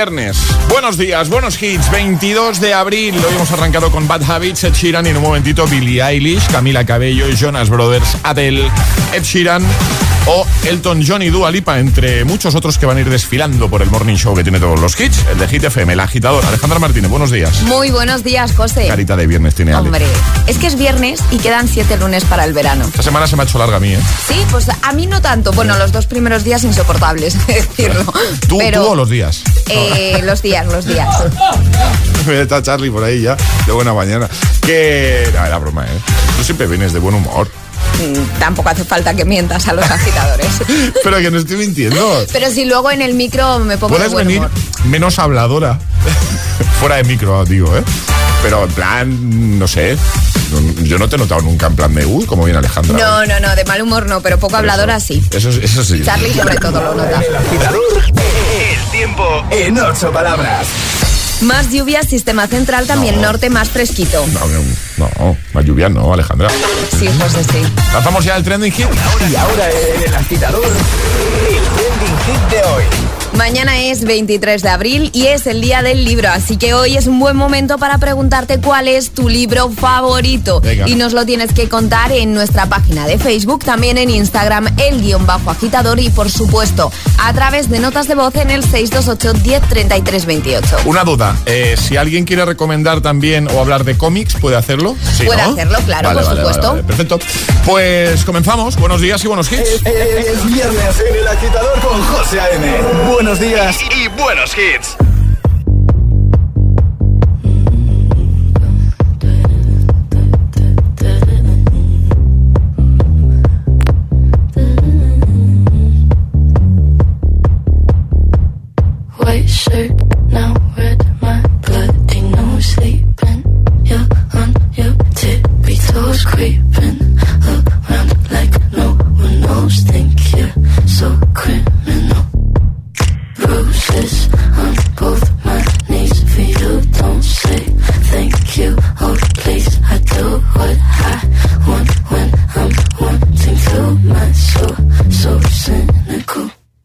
Viernes. Buenos días, buenos hits. 22 de abril. Hoy hemos arrancado con Bad Habits, Ed Sheeran y en un momentito Billie Eilish, Camila Cabello y Jonas Brothers, Adele, Ed Sheeran o Elton John y Dua Lipa, entre muchos otros que van a ir desfilando por el morning show que tiene todos los hits, el de Hit FM, el agitador. Alejandra Martínez, buenos días. Muy buenos días, José. Carita de viernes tiene Ale. Hombre, es que es viernes y quedan siete lunes para el verano. Esta semana se me ha hecho larga a mí, ¿eh? Sí, pues a mí no tanto. Bueno, los dos primeros días insoportables, decirlo. ¿Tú, Pero, tú o los días? eh, los días, los días. Está Charlie por ahí ya, de buena mañana. Que... No, era broma, ¿eh? Tú siempre vienes de buen humor. Mm, Tampoco hace falta que mientas a los agitadores. Pero que no estoy mintiendo. Pero si luego en el micro me pongo de Puedes buen venir humor. menos habladora. Fuera de micro, digo, ¿eh? Pero en plan, no sé. Yo no te he notado nunca en plan de, uy, como viene Alejandra. No, no, no, de mal humor no, pero poco habladora sí. Eso, eso sí. Charlie sobre todo lo nota. El agitador, el tiempo en ocho palabras. Más lluvias, sistema central, también norte más fresquito. No, no, no, más lluvia no, Alejandra. Sí, José, sí. Lanzamos ya el trending hit. Y ahora en el agitador, el trending hit de hoy. Mañana es 23 de abril y es el día del libro, así que hoy es un buen momento para preguntarte cuál es tu libro favorito. Venga. Y nos lo tienes que contar en nuestra página de Facebook, también en Instagram, el guion bajo agitador y por supuesto a través de notas de voz en el 628 10 28. Una duda, eh, si alguien quiere recomendar también o hablar de cómics, ¿puede hacerlo? Sí, Puede ¿no? hacerlo, claro, por supuesto. perfecto. Pues comenzamos. Buenos días y buenos hits. Es viernes en el agitador con José A.M. Buenos días y buenos hits. White shirt, now red, my bloody nose sleeping. You're on your tippy toes, creeping around like no one knows. Think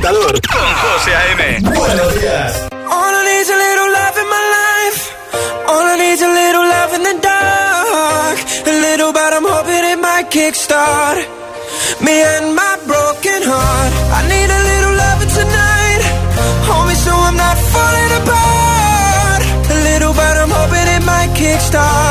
Agitador con José A.M. Buenos días. All I need's a little love in my life. All I need's a little love in the dark. A little, but I'm hoping it might kickstart me and my broken heart. I need a little loving tonight. Hold me so I'm not falling apart. A little, but I'm hoping it might kickstart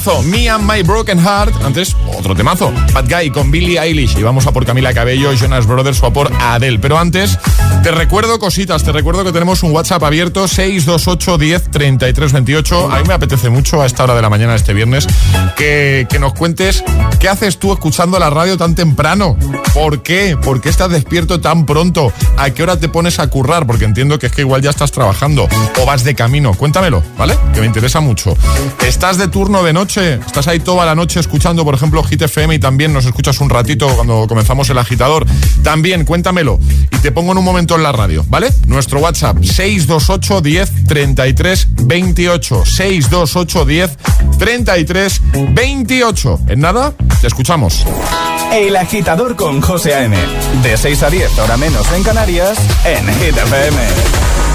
Temazo, Me and My Broken Heart. Antes, otro temazo. Bad Guy con Billie Eilish. Y vamos a por Camila Cabello, Jonas Brothers o a por Adele. Pero antes, te recuerdo cositas. Te recuerdo que tenemos un WhatsApp abierto 628 10 33 28. A mí me apetece mucho a esta hora de la mañana, este viernes, que, que nos cuentes qué haces tú escuchando la radio tan temprano. ¿Por qué? ¿Por qué estás despierto tan pronto? ¿A qué hora te pones a currar? Porque entiendo que es que igual ya estás trabajando o vas de camino. Cuéntamelo, ¿vale? Que me interesa mucho. ¿Estás de turno de noche? ¿Estás ahí toda la noche escuchando, por ejemplo, Hit FM y también nos escuchas un ratito cuando comenzamos el agitador? También cuéntamelo y te pongo en un momento en la radio, ¿vale? Nuestro WhatsApp 628 10 33 28 628 10 33 28. En nada, te escuchamos. El agitador con José A.M. De 6 a 10, hora menos en Canarias, en Hit FM.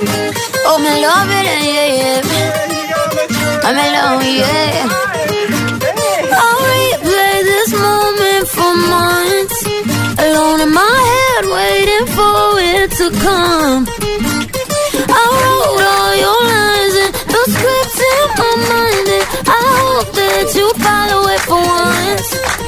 Oh, me love it, yeah, yeah. I'm in love, yeah. I'll replay this moment for months. Alone in my head, waiting for it to come. I wrote all your lines and the scripts in my mind, and I hope that you follow it for once.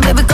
know, but you don't, baby,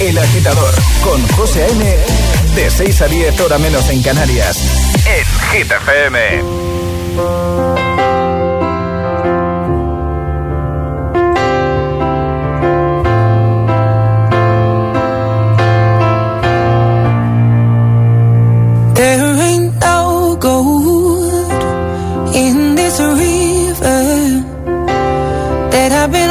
El agitador con José A.M. De 6 a 10 hora menos en Canarias. En Hit FM. I've been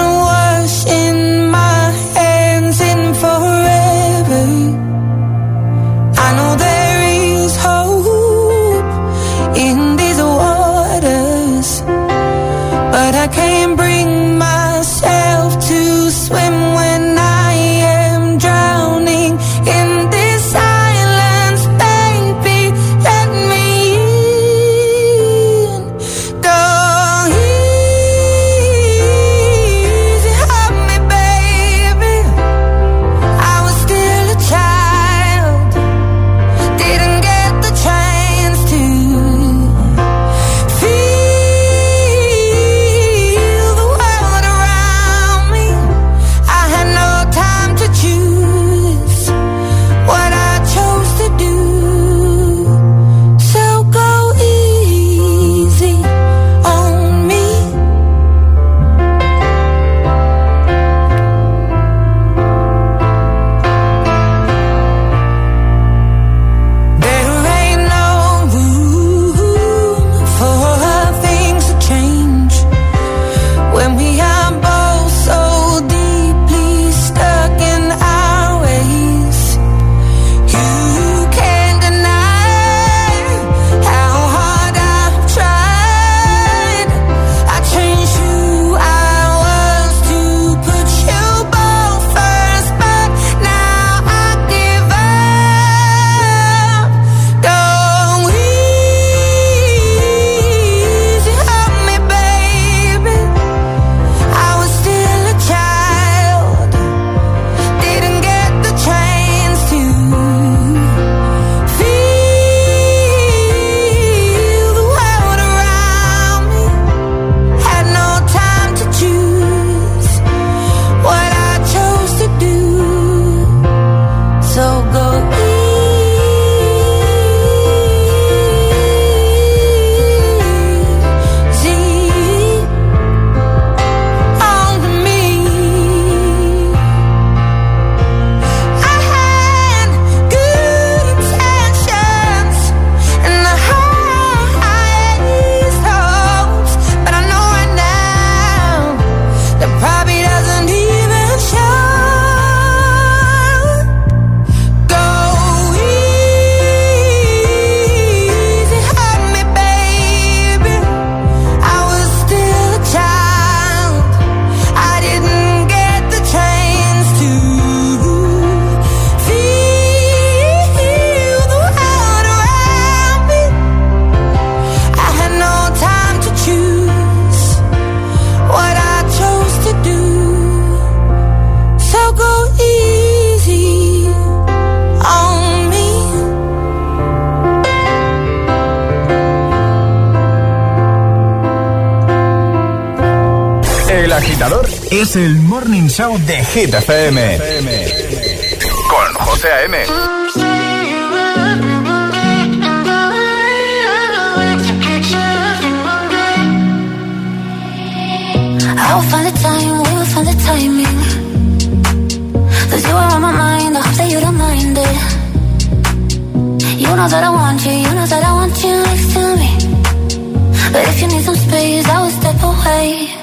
es el Morning Show de Hit FM. Con José A.M. I'll find the time, we'll find the timing. Cause you are on my mind, I hope that you don't mind it. You know that I want you, you know that I want you next to me. But if you need some space, I will step away.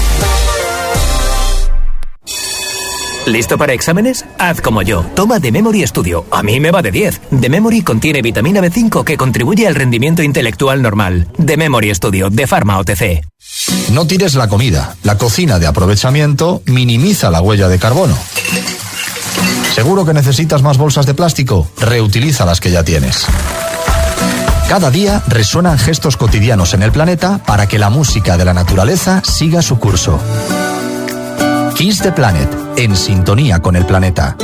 ¿Listo para exámenes? Haz como yo. Toma The Memory Studio. A mí me va de 10. The Memory contiene vitamina B5 que contribuye al rendimiento intelectual normal. The Memory Studio de Pharma OTC. No tires la comida. La cocina de aprovechamiento minimiza la huella de carbono. ¿Seguro que necesitas más bolsas de plástico? Reutiliza las que ya tienes. Cada día resuenan gestos cotidianos en el planeta para que la música de la naturaleza siga su curso. Kiss the Planet, en sintonía con el planeta.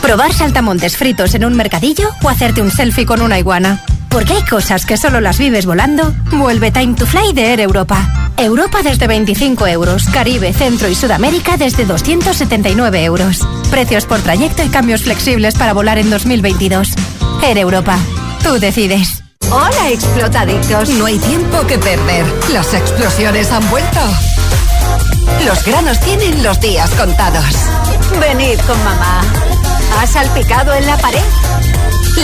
Probar saltamontes fritos en un mercadillo o hacerte un selfie con una iguana. Porque hay cosas que solo las vives volando. Vuelve Time to Fly de Air Europa. Europa desde 25 euros. Caribe, Centro y Sudamérica desde 279 euros. Precios por trayecto y cambios flexibles para volar en 2022. Air Europa. Tú decides. Hola, explotadictos. No hay tiempo que perder. Las explosiones han vuelto. Los granos tienen los días contados. Venid con mamá. ¿Has salpicado en la pared?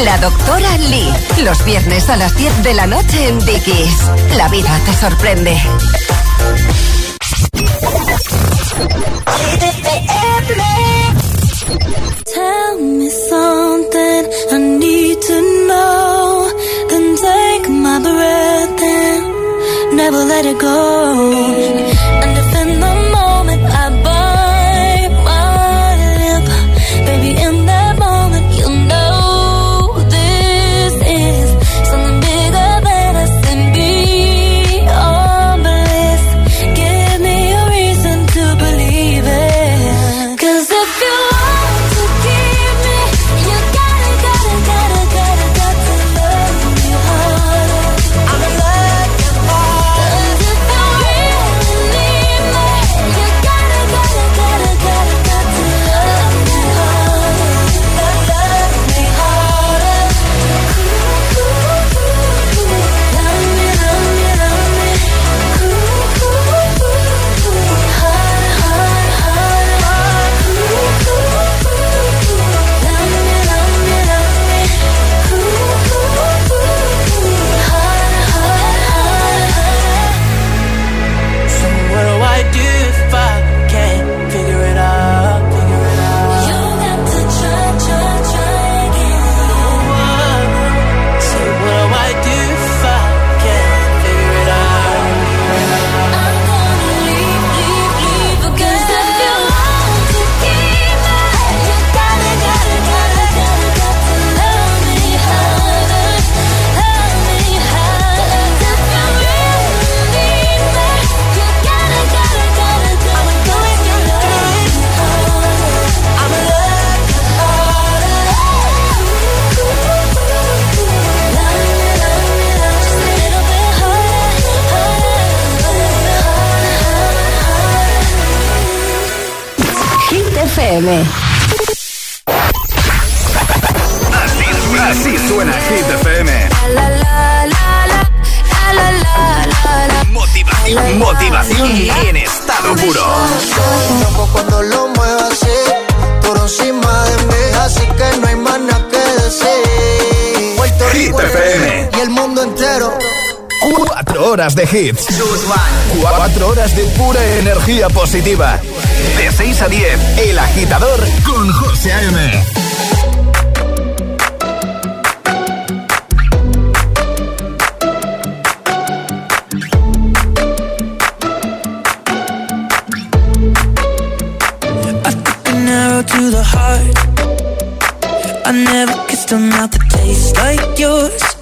La doctora Lee. Los viernes a las 10 de la noche en Dickies. La vida te sorprende. And if in the horas de hits. Cuatro horas de pura energía positiva. De 6 a 10, El Agitador con José A.M. To the heart, I never kissed a mouth that tastes like yours.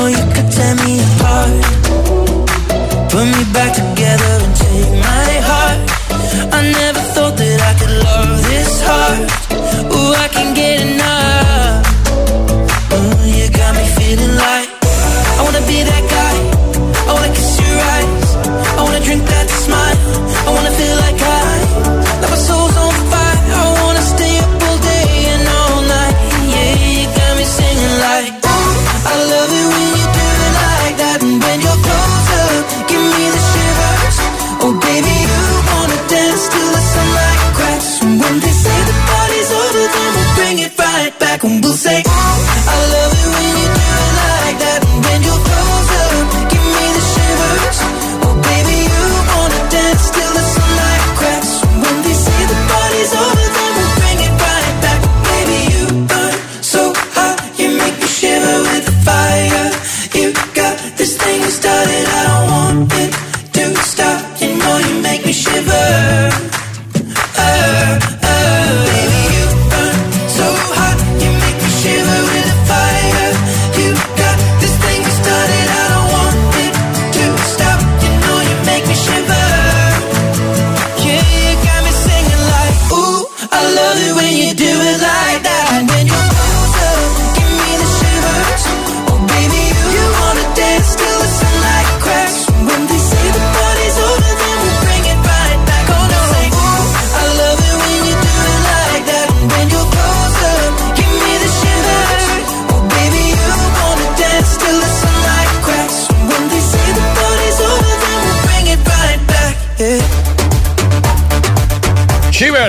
know you could tear me apart. Put me back together and take my heart. I never thought that I could love this hard. Ooh, I can get enough. Ooh, you got me feeling like I wanna be that.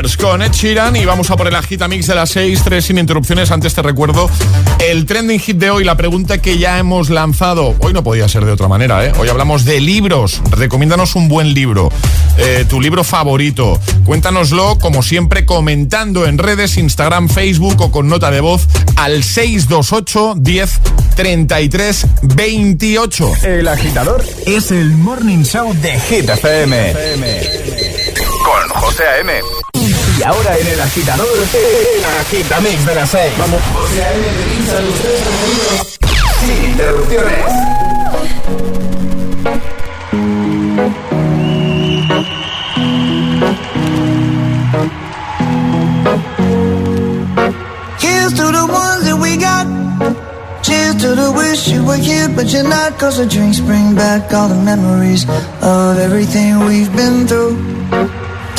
Con Ed Sheeran y vamos a por el agita mix de las 6, 3 sin interrupciones. Antes te recuerdo el trending hit de hoy, la pregunta que ya hemos lanzado. Hoy no podía ser de otra manera, ¿eh? Hoy hablamos de libros. Recomiéndanos un buen libro, eh, tu libro favorito. Cuéntanoslo, como siempre, comentando en redes, Instagram, Facebook o con nota de voz al 628 10 33 28. El agitador es el Morning Show de Hit FM. Con José A.M. Y ahora en el agitador, el agitamix de las 6. Vamos. José A.M. amigos sin interrupciones. Here's to the ones that we got. Cheers to the wish you were here, but you're not. Cause the drinks bring back all the memories of everything we've been through.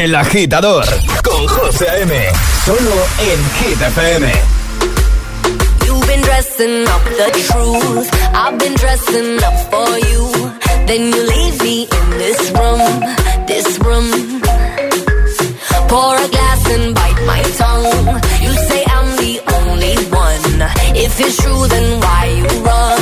El agitador con José A.M. Solo en Hit FM. You've been dressing up the truth. I've been dressing up for you. Then you leave me in this room, this room. Pour a glass and bite my tongue. You say I'm the only one. If it's true, then why you run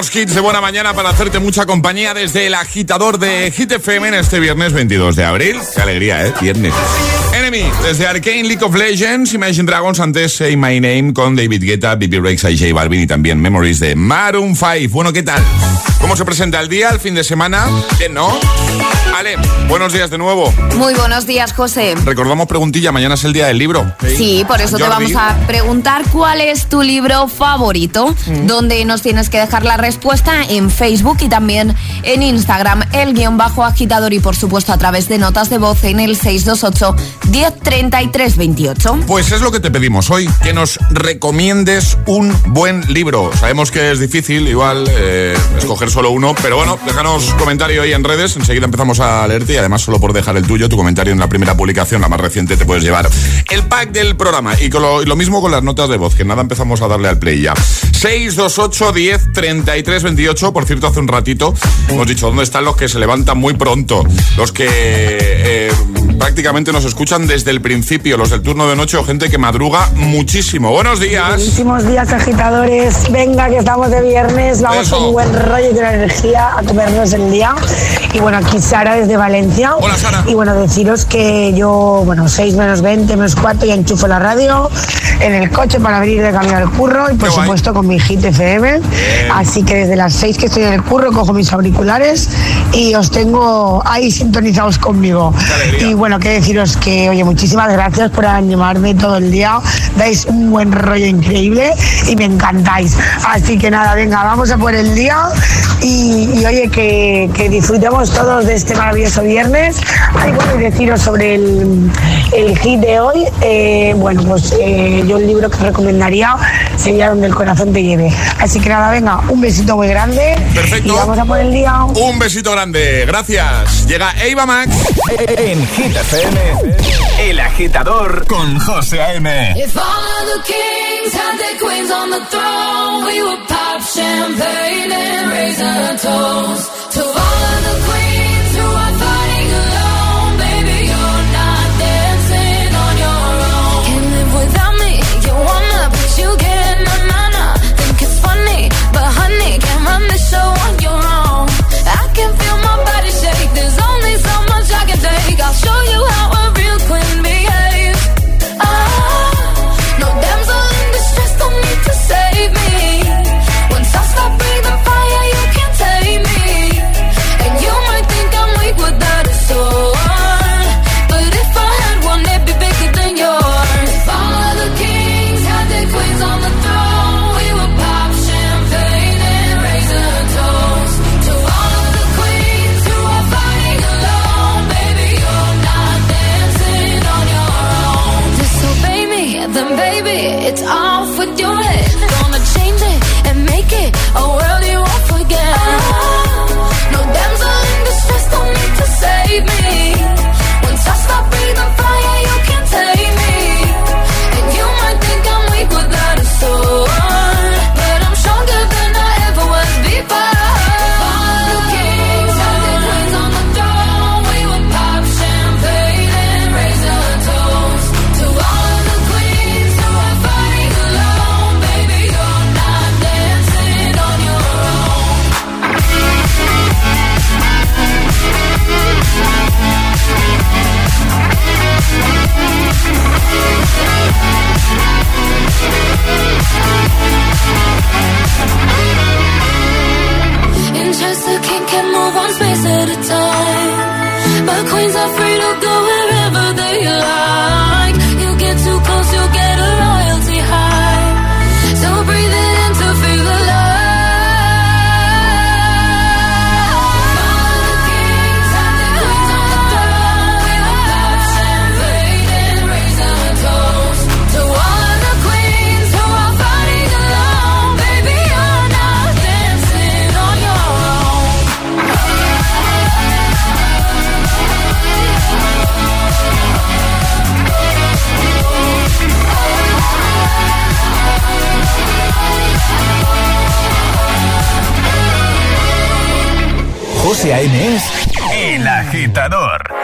Buenos de buena mañana para hacerte mucha compañía desde el agitador de Hit FM en este viernes 22 de abril. Qué alegría, ¿eh? Viernes. Enemy, desde Arcane League of Legends, Imagine Dragons, antes Say My Name con David Guetta, Bibi Rexa y J Balvin y también Memories de Maroon 5. Bueno, ¿qué tal? ¿Cómo se presenta el día, el fin de semana? Bien, ¿no? Ale, buenos días de nuevo. Muy buenos días, José. Recordamos preguntilla, mañana es el día del libro. Sí, por eso te vamos a preguntar cuál es tu libro favorito, donde nos tienes que dejar la respuesta en Facebook y también en Instagram, el guion bajo agitador y por supuesto a través de notas de voz en el 628 1033 28. Pues es lo que te pedimos hoy, que nos recomiendes un buen libro. Sabemos que es difícil, igual, eh, escoger solo uno, pero bueno, déjanos comentario ahí en redes, enseguida empezamos a leerte y además solo por dejar el tuyo, tu comentario en la primera publicación, la más reciente, te puedes llevar el pack del programa. Y, con lo, y lo mismo con las notas de voz, que nada empezamos a darle al play ya. 628 10 33 28, por cierto, hace un ratito hemos dicho dónde están los que se levantan muy pronto, los que... eh, prácticamente nos escuchan desde el principio, los del turno de noche o gente que madruga muchísimo. Buenos días. Buenísimos días, agitadores. Venga, que estamos de viernes. Vamos Eso. con un buen rollo y con energía a comernos el día. Y bueno, aquí Sara desde Valencia. Hola, Sara. Y bueno, deciros que yo, bueno, 6 menos 20 menos 4 ya enchufo la radio en el coche para venir de camino al curro y por supuesto con mi hit FM. Así que desde las 6 que estoy en el curro cojo mis auriculares y os tengo ahí sintonizados conmigo. Y bueno, que deciros que, oye, muchísimas gracias por animarme todo el día. Dais un buen rollo increíble y me encantáis. Así que nada, venga, vamos a por el día y, y, oye, que, que disfrutemos todos de este maravilloso viernes. Ay, bueno, y deciros sobre el, el hit de hoy. eh, bueno, pues eh, yo el libro que recomendaría sería Donde el corazón te lleve. Así que nada, venga, un besito muy grande. Perfecto. Y vamos a por el día. Un besito grande, gracias. Llega Eva Max. En Hit FM, El Agitador con José A.M. If all of the kings had their queens on the throne, we would pop champagne and raise a toast to all of the queens José A.M. es El Agitador.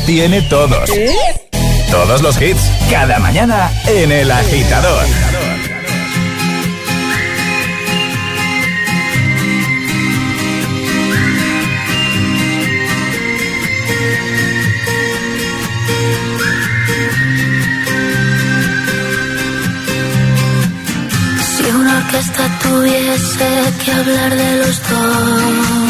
Los tiene todos. Todos los hits, cada mañana en El Agitador. Si una orquesta tuviese que hablar de los dos,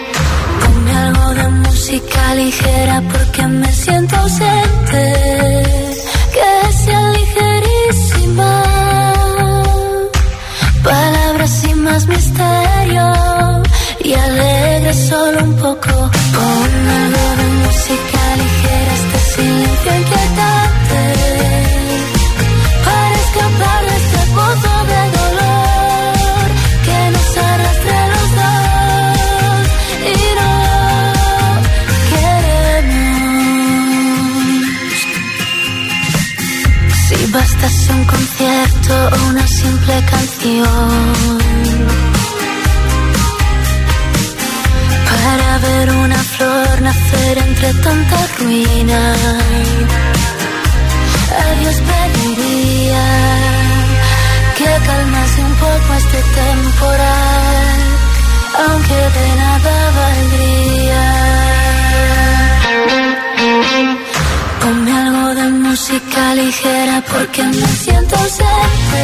Música ligera porque me siento ausente. Para ver una flor nacer entre tanta ruina. A Dios pediría que calmase un poco este temporal, aunque de nada valdría. Ponme algo de música ligera porque me siento ausente,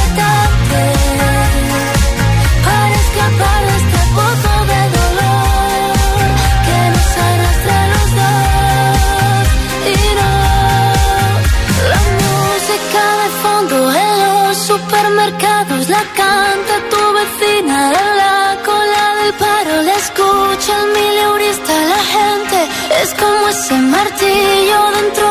canta tu vecina en la cola del paro. La escucha el mileurista, la gente es como ese martillo dentro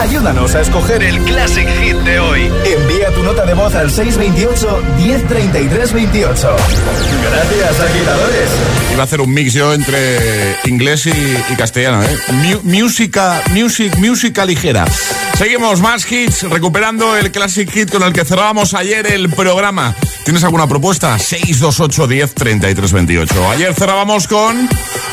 Ayúdanos a escoger el Classic Hit de hoy. Envía tu nota de voz al 628 1033 28. Gracias, agitadores. Iba a hacer un mix yo entre inglés y, castellano, ¿eh? Mu- música, music, música ligera. Seguimos más hits, recuperando el Classic Hit con el que cerrábamos ayer el programa. ¿Tienes alguna propuesta? 628 10 33 28. Ayer cerrábamos con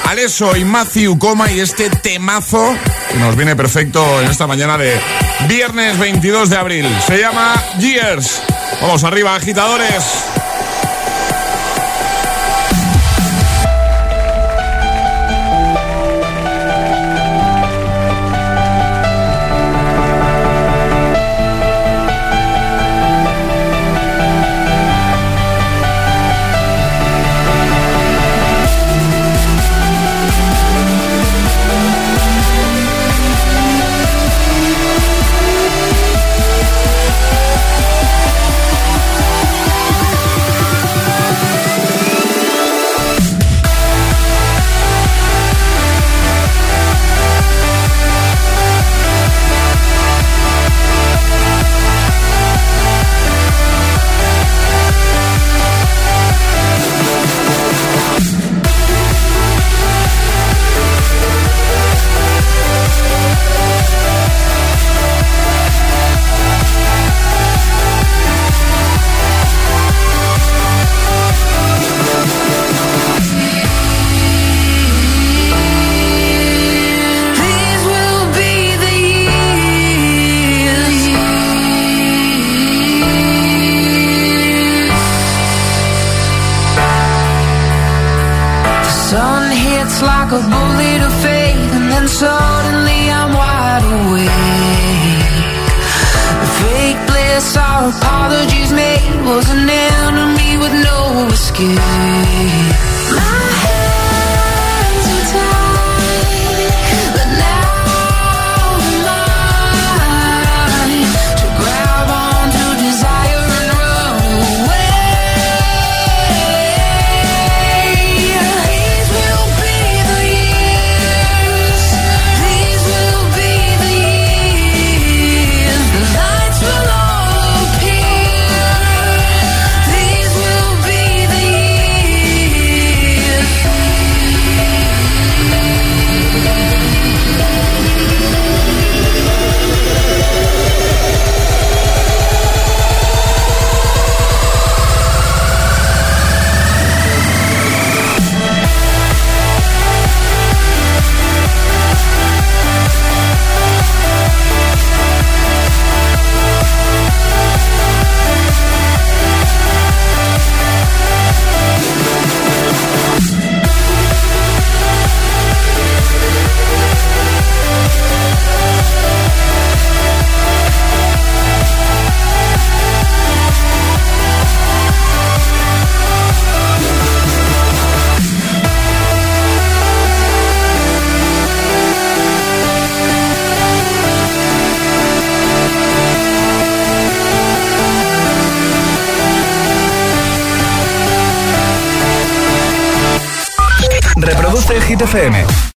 Alesso y Matthew Coma y este temazo que nos viene perfecto en esta mañana de viernes 22 de abril. Se llama Years. Vamos arriba, agitadores. Sun hits like a bullet of faith, and then suddenly I'm wide awake. The fake bliss our apologies made was an enemy with no escape. My FM.